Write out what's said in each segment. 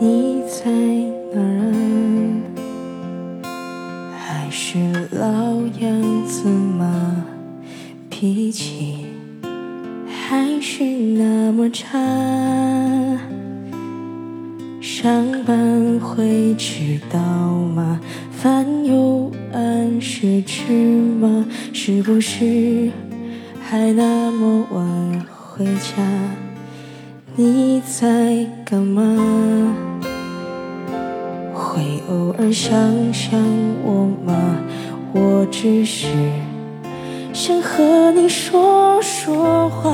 你在哪啊还是老样子吗脾气还是那么差。上班会迟到吗？饭又按时吃吗是不是还那么晚回家？你在干嘛？会偶尔想想我吗？我只是想和你说说话。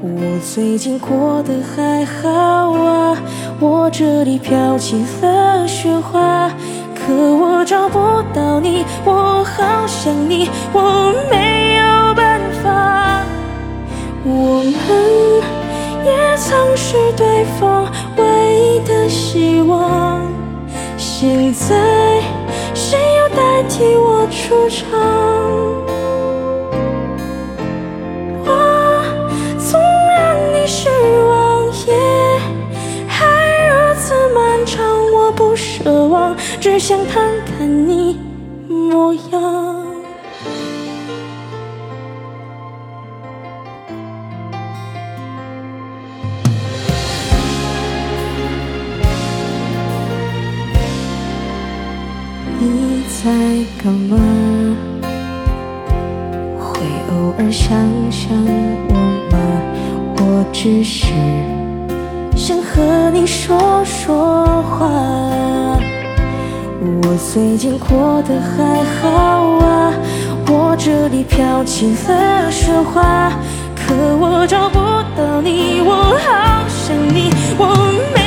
我最近过得还好啊，我这里飘起了雪花，可我找不到你，我好想你，我没曾是对方唯一的希望，现在谁又代替我出场？我总让你失望，夜还如此漫长，我不奢望，只想看看你模样。在干嘛？会偶尔想想我吗？我只是想和你说说话。我最近过得还好啊，我这里飘起了雪花，可我找不到你，我好想你，我没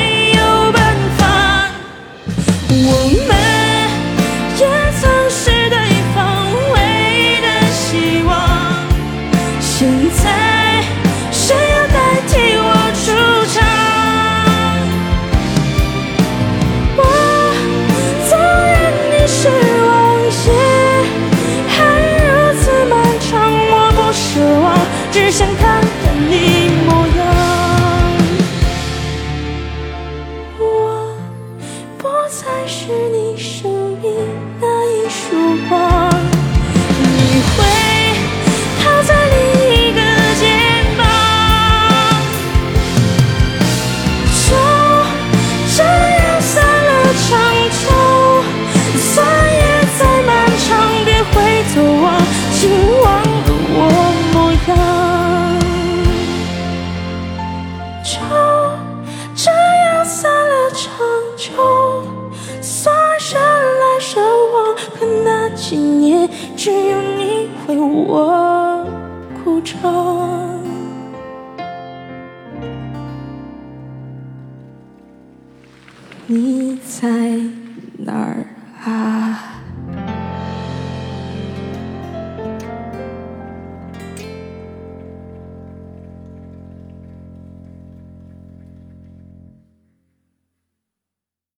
就这样散了场，就算人来人往，可那几年只有你为我鼓掌。你在哪儿啊